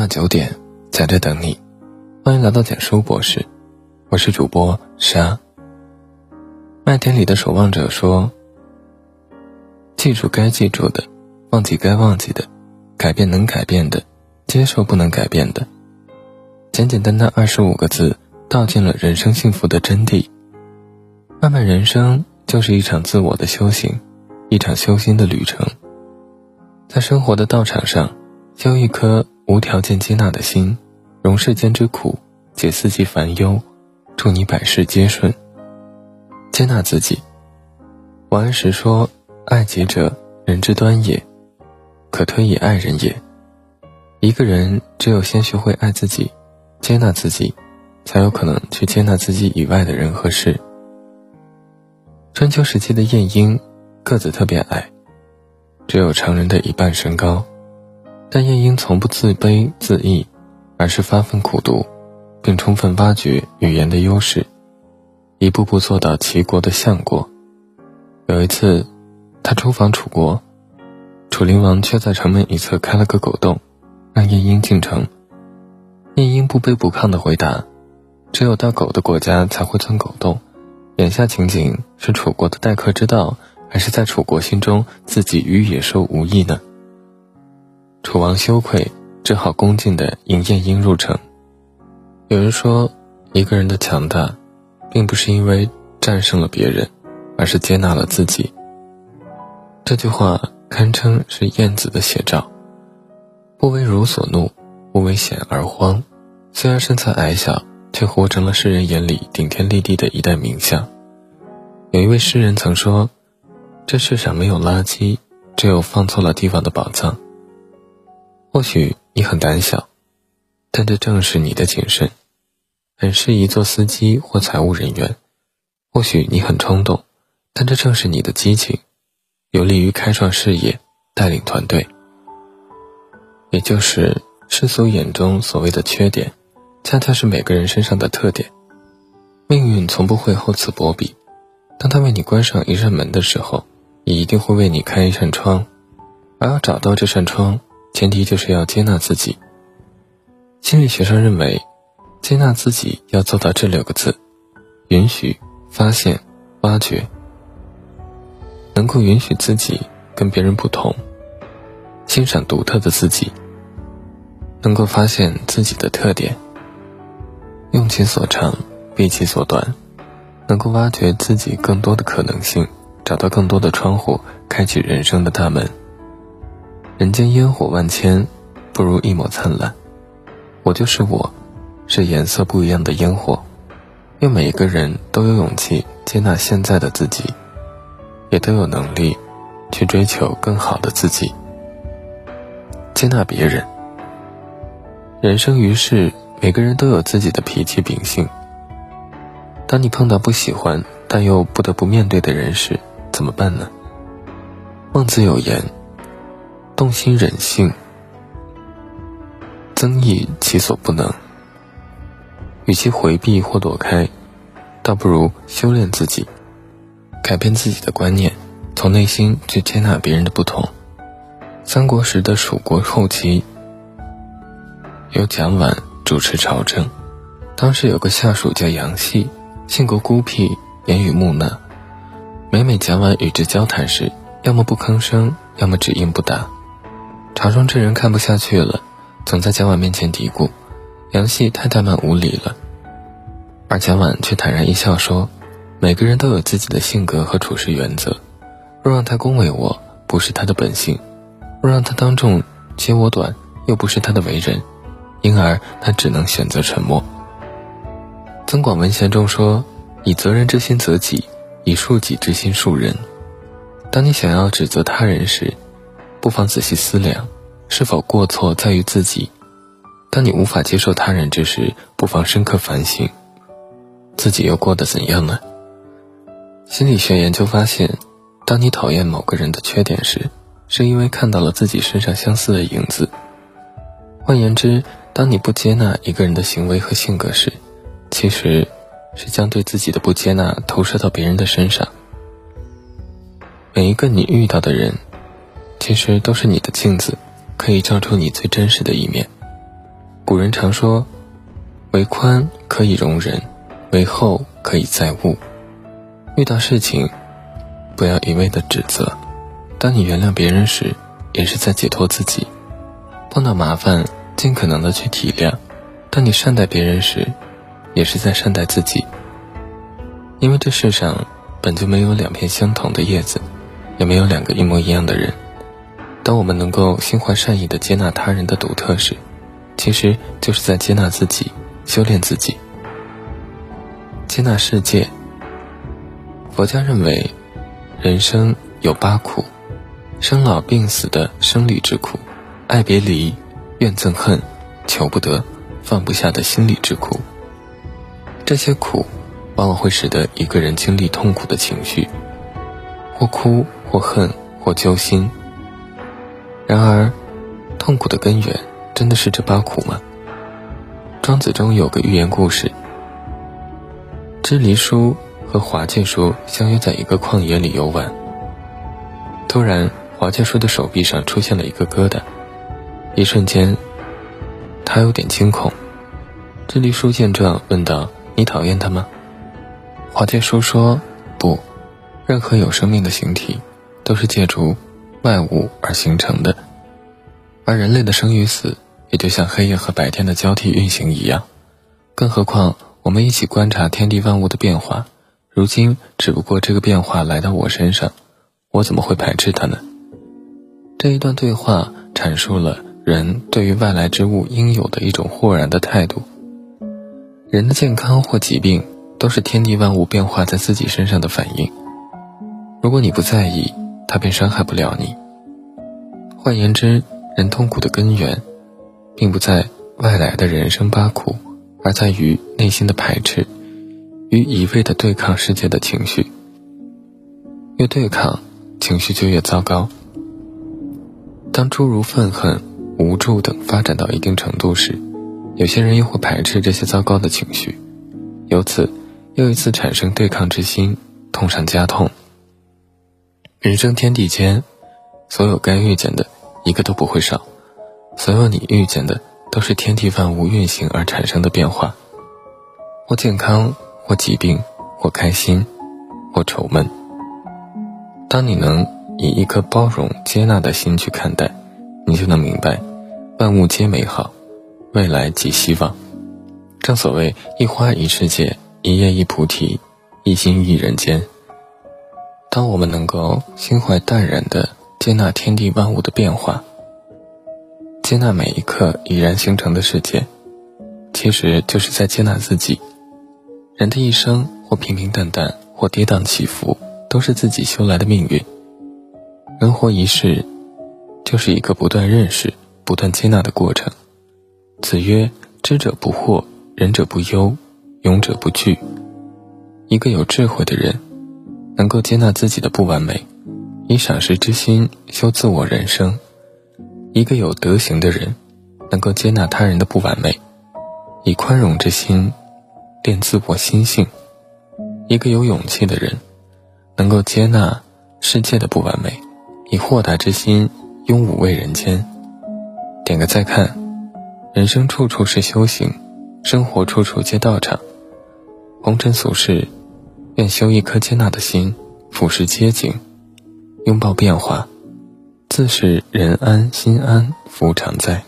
晚九点，在这等你。欢迎来到简书博士，我是主播沙。麦田里的守望者说：“记住该记住的，忘记该忘记的，改变能改变的，接受不能改变的。”简简单单二十五个字，道尽了人生幸福的真谛。漫漫人生就是一场自我的修行，一场修心的旅程。在生活的道场上，修一颗无条件接纳的心，容世间之苦，解四季烦忧，祝你百事皆顺。接纳自己。王安石说：“爱己者，人之端也，可推以爱人也。”一个人只有先学会爱自己，接纳自己，才有可能去接纳自己以外的人和事。春秋时期的晏婴，个子特别矮。只有常人的一半身高，但晏婴从不自卑自义，而是发奋苦读，并充分挖掘语言的优势，一步步做到齐国的相国。有一次，他出访楚国，楚灵王却在城门一侧开了个狗洞，让晏婴进城。晏婴不卑不亢地回答：“只有到狗的国家才会钻狗洞。”眼下情景是楚国的待客之道。还是在楚国心中，自己与野兽无异呢？楚王羞愧，只好恭敬地迎晏婴入城。有人说，一个人的强大，并不是因为战胜了别人，而是接纳了自己。这句话堪称是晏子的写照。不为汝所怒，不为险而慌。虽然身材矮小，却活成了世人眼里顶天立地的一代名相。有一位诗人曾说。这世上没有垃圾，只有放错了地方的宝藏。或许你很胆小，但这正是你的谨慎，很适宜做司机或财务人员。或许你很冲动，但这正是你的激情，有利于开创事业、带领团队。也就是世俗眼中所谓的缺点，恰恰是每个人身上的特点。命运从不会厚此薄彼，当他为你关上一扇门的时候。也一定会为你开一扇窗，而要找到这扇窗，前提就是要接纳自己。心理学上认为，接纳自己要做到这六个字：允许、发现、挖掘。能够允许自己跟别人不同，欣赏独特的自己，能够发现自己的特点，用其所长，避其所短，能够挖掘自己更多的可能性。找到更多的窗户，开启人生的大门。人间烟火万千，不如一抹灿烂。我就是我，是颜色不一样的烟火。愿每一个人都有勇气接纳现在的自己，也都有能力去追求更好的自己。接纳别人。人生于世，每个人都有自己的脾气秉性。当你碰到不喜欢但又不得不面对的人时，怎么办呢？孟子有言：“动心忍性，增益其所不能。”与其回避或躲开，倒不如修炼自己，改变自己的观念，从内心去接纳别人的不同。三国时的蜀国后期，由蒋琬主持朝政，当时有个下属叫杨戏，性格孤僻，言语木讷。每每蒋琬与之交谈时，要么不吭声，要么只应不答。茶庄之人看不下去了，总在蒋琬面前嘀咕：“杨戏太怠慢无礼了。”而蒋琬却坦然一笑说：“每个人都有自己的性格和处事原则，若让他恭维我，不是他的本性；若让他当众揭我短，又不是他的为人。因而他只能选择沉默。”《增广文贤》中说：“以责人之心责己。”以恕己之心恕人。当你想要指责他人时，不妨仔细思量，是否过错在于自己；当你无法接受他人之时，不妨深刻反省，自己又过得怎样呢？心理学研究发现，当你讨厌某个人的缺点时，是因为看到了自己身上相似的影子。换言之，当你不接纳一个人的行为和性格时，其实。是将对自己的不接纳投射到别人的身上。每一个你遇到的人，其实都是你的镜子，可以照出你最真实的一面。古人常说：“为宽可以容人，为厚可以载物。”遇到事情，不要一味的指责。当你原谅别人时，也是在解脱自己；碰到麻烦，尽可能的去体谅。当你善待别人时，也是在善待自己。因为这世上本就没有两片相同的叶子，也没有两个一模一样的人。当我们能够心怀善意的接纳他人的独特时，其实就是在接纳自己，修炼自己，接纳世界。佛家认为，人生有八苦：生老病死的生理之苦，爱别离、怨憎恨、求不得、放不下的心理之苦。这些苦，往往会使得一个人经历痛苦的情绪，或哭，或恨，或揪心。然而，痛苦的根源。真的是这八苦吗？庄子中有个寓言故事：支离叔和华介叔相约在一个旷野里游玩。突然，华介叔的手臂上出现了一个疙瘩，一瞬间，他有点惊恐。支离叔见状问道：“你讨厌他吗？”华介叔说：“不，任何有生命的形体，都是借助外物而形成的，而人类的生与死。”也就像黑夜和白天的交替运行一样，更何况我们一起观察天地万物的变化。如今只不过这个变化来到我身上，我怎么会排斥它呢？这一段对话阐述了人对于外来之物应有的一种豁然的态度。人的健康或疾病都是天地万物变化在自己身上的反应。如果你不在意，他便伤害不了你。换言之，人痛苦的根源。并不在外来的人生八苦，而在于内心的排斥与一味的对抗世界的情绪。越对抗，情绪就越糟糕。当诸如愤恨、无助等发展到一定程度时，有些人又会排斥这些糟糕的情绪，由此又一次产生对抗之心，痛上加痛。人生天地间，所有该遇见的，一个都不会少。所有你遇见的，都是天地万物运行而产生的变化，或健康，或疾病，或开心，或愁闷。当你能以一颗包容、接纳的心去看待，你就能明白，万物皆美好，未来即希望。正所谓一花一世界，一叶一菩提，一心一人间。当我们能够心怀淡然的接纳天地万物的变化。接纳每一刻已然形成的世界，其实就是在接纳自己。人的一生，或平平淡淡，或跌宕起伏，都是自己修来的命运。人活一世，就是一个不断认识、不断接纳的过程。子曰：“知者不惑，仁者不忧，勇者不惧。”一个有智慧的人，能够接纳自己的不完美，以赏识之心修自我人生。一个有德行的人，能够接纳他人的不完美，以宽容之心练自我心性；一个有勇气的人，能够接纳世界的不完美，以豁达之心拥五味人间。点个再看，人生处处是修行，生活处处皆道场。红尘俗世，愿修一颗接纳的心，俯视街景，拥抱变化。自是人安心安福常在。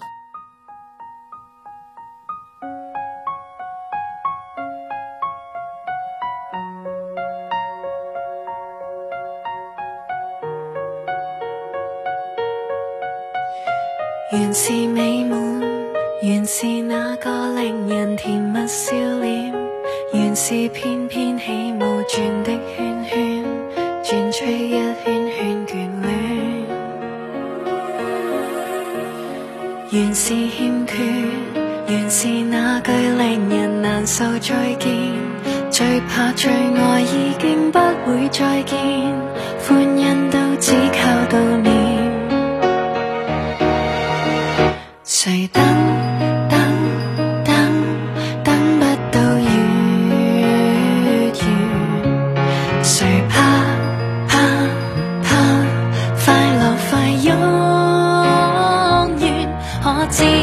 原是美满，原是那个令人甜蜜笑脸，原是翩翩起舞转的圈圈，转出一圈圈眷恋。原是欠缺，原是那句令人难受再见。最怕最爱已经不会再见，欢欣都只靠悼念。谁等等我？知